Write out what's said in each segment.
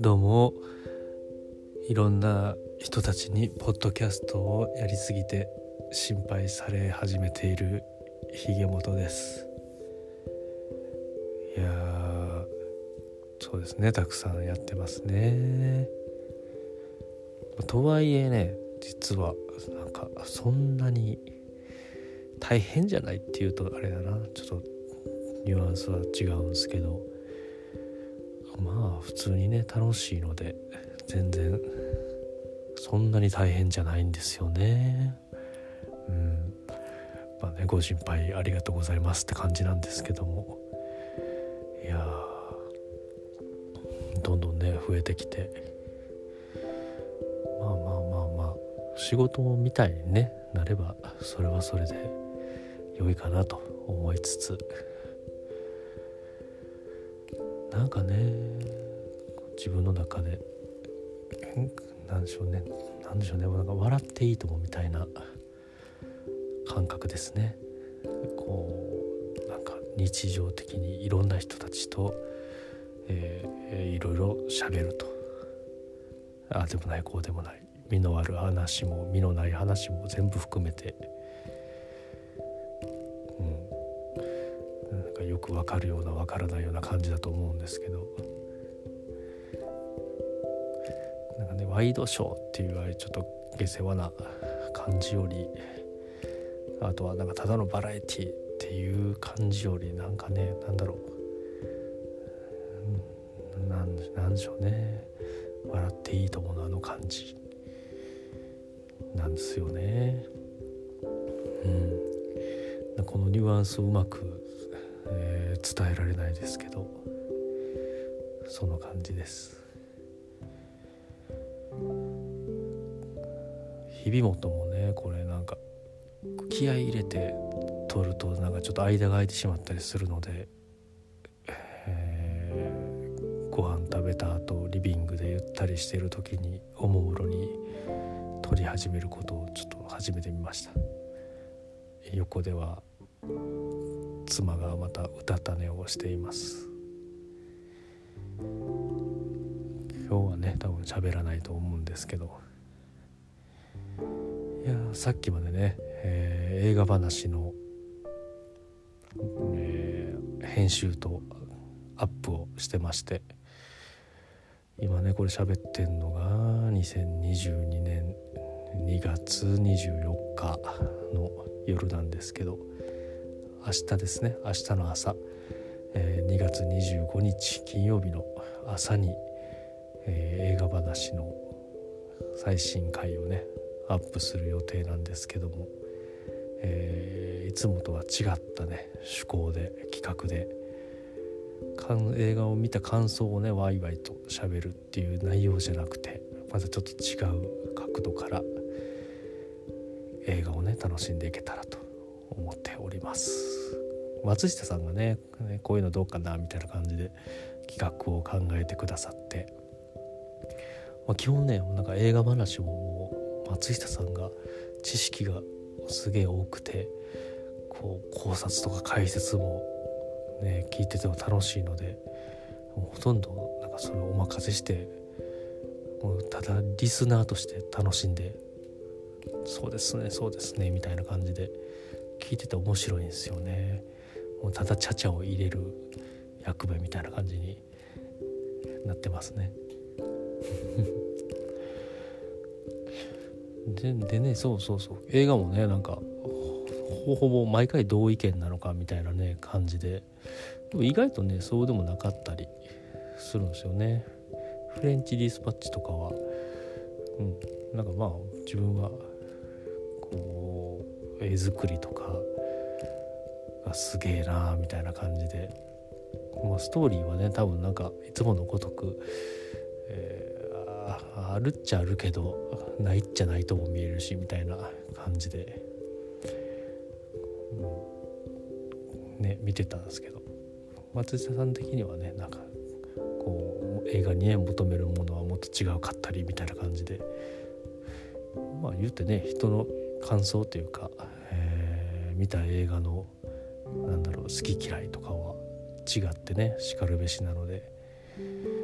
どうもいろんな人たちにポッドキャストをやりすぎて心配され始めているひげもとです。いやそうですね。たくさんやってますね。とはいえね実はなんかそんなに大変じゃないっていうとあれだな。ちょっとニュアンスは違うんですけど。まあ普通にね楽しいので全然そんなに大変じゃないんですよね。うん。まあねご心配ありがとうございますって感じなんですけども。いやどんどんね増えてきて。まあまあまあまあ仕事みたいにねなればそれはそれで。良いかなと思いつつ。なんかね自分の中で何でしょうね何でしょうねなんか笑っていいと思うみたいな感覚ですね。こうなんか日常的にいろんな人たちと、えー、いろいろ喋ると。ああでもないこうでもない。身のある話も身のない話も全部含めてくわかるようなわからないような感じだと思うんですけど。なんかねワイドショーっていうあれちょっと下世話な感じよりあとはなんかただのバラエティっていう感じよりなんかねなんだろう。なんなんでしょうね。笑っていいと思うのあの感じなんですよね。うん、このニュアンスをうまくえー、伝えられないですけどその感じです。日々元もねこれなんか気合い入れて撮るとなんかちょっと間が空いてしまったりするので、えー、ご飯食べた後リビングでゆったりしてる時におもむろに撮り始めることをちょっと始めてみました。横では妻がまたうたた寝をしています。今日はね多分喋らないと思うんですけど。いやさっきまでね、えー、映画話の、えー、編集とアップをしてまして。今ねこれ喋ってんのが2022年2月24日の夜なんですけど。明日ですね。明日の朝、えー、2月25日金曜日の朝に、えー、映画話の最新回をねアップする予定なんですけども、えー、いつもとは違ったね趣向で企画で映画を見た感想をねワイワイとしゃべるっていう内容じゃなくてまたちょっと違う角度から映画をね楽しんでいけたらと思っております。松下さんがねこういうのどうかなみたいな感じで企画を考えてくださって、まあ、基本ねなんか映画話も松下さんが知識がすげえ多くてこう考察とか解説もね聞いてても楽しいのでほとんどなんかそれをお任せしてもうただリスナーとして楽しんでそうですねそうですねみたいな感じで聞いてて面白いんですよね。もうただちゃちゃを入れる役目みたいな感じになってますね。ででねそうそうそう。映画もねなんかほほぼ毎回同意見なのかみたいなね感じで。でも意外とねそうでもなかったりするんですよね。フレンチディスパッチとかは。うん。なんかまあ自分はこう絵作りとかがすげえなみたいな感じで、まあ、ストーリーはね多分なんかいつものごとく、えー、あるっちゃあるけどないっちゃないとも見えるしみたいな感じで、うん、ね見てたんですけど。松下さん的にはねなんかこう映画にね求めるものはもっと違うかったりみたいな感じで。まあ言うてね人の感想というか、えー、見た映画のなんだろう好き嫌いとかは違ってねしかるべしなので。うん。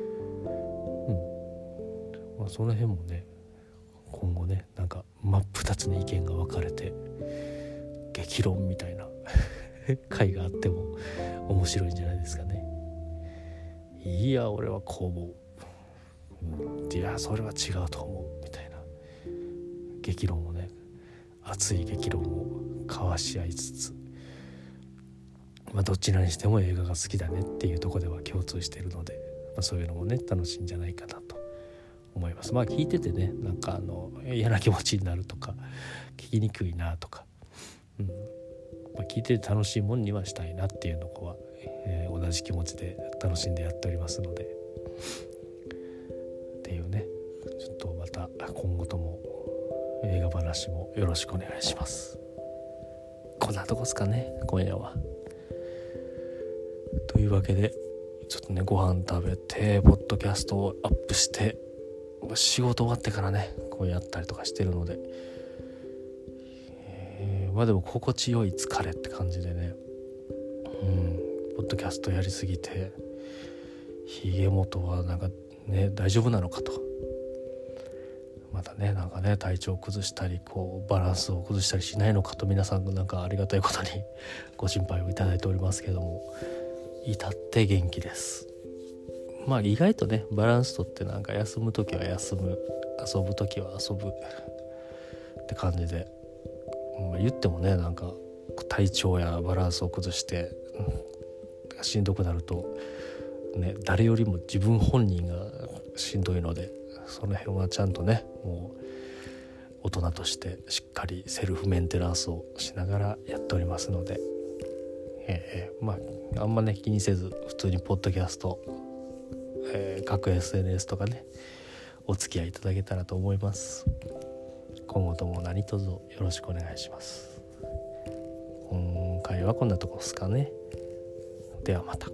まあその辺もね今後ねなんか真っ二つに意見が分かれて激論みたいな 回があっても面白いんじゃないですかね。いや俺はこう思う、いやそれは違うと思う。みたいな。激論熱い激論を交わし合いつつ、まあ、どちらにしても映画が好きだねっていうとこでは共通してるので、まあ、そういうのもね楽しいんじゃないかなと思います。まあ聞いててねなんかあの嫌な気持ちになるとか聞きにくいなとか、うん。まあ、聞いてて楽しいもんにはしたいなっていうのは、えー、同じ気持ちで楽しんでやっておりますので。っていうね。映画話もよろしくお願いします。こんなとこですかね今夜は。というわけでちょっとねご飯食べてポッドキャストをアップして仕事終わってからねこうやったりとかしてるので、えー、まあでも心地よい疲れって感じでね。うんポッドキャストやりすぎてひげ元はなんかね大丈夫なのかと。またねなんかね体調を崩したりこうバランスを崩したりしないのかと皆さんなんかありがたいことにご心配をいただいておりますけども。至って元気です。まあ意外とねバランスとってなんか休む時は休む遊ぶ時は遊ぶって感じで、まあ、言ってもねなんか体調やバランスを崩して、うん、しんどくなると、ね、誰よりも自分本人がしんどいのでその辺はちゃんとねもう大人としてしっかりセルフメンテナンスをしながらやっておりますので、えー、まああんまね気にせず普通にポッドキャスト、えー、各 SNS とかねお付き合いいただけたらと思います。今後とも何卒よろしくお願いします。今回はこんなとこですかね。ではまた。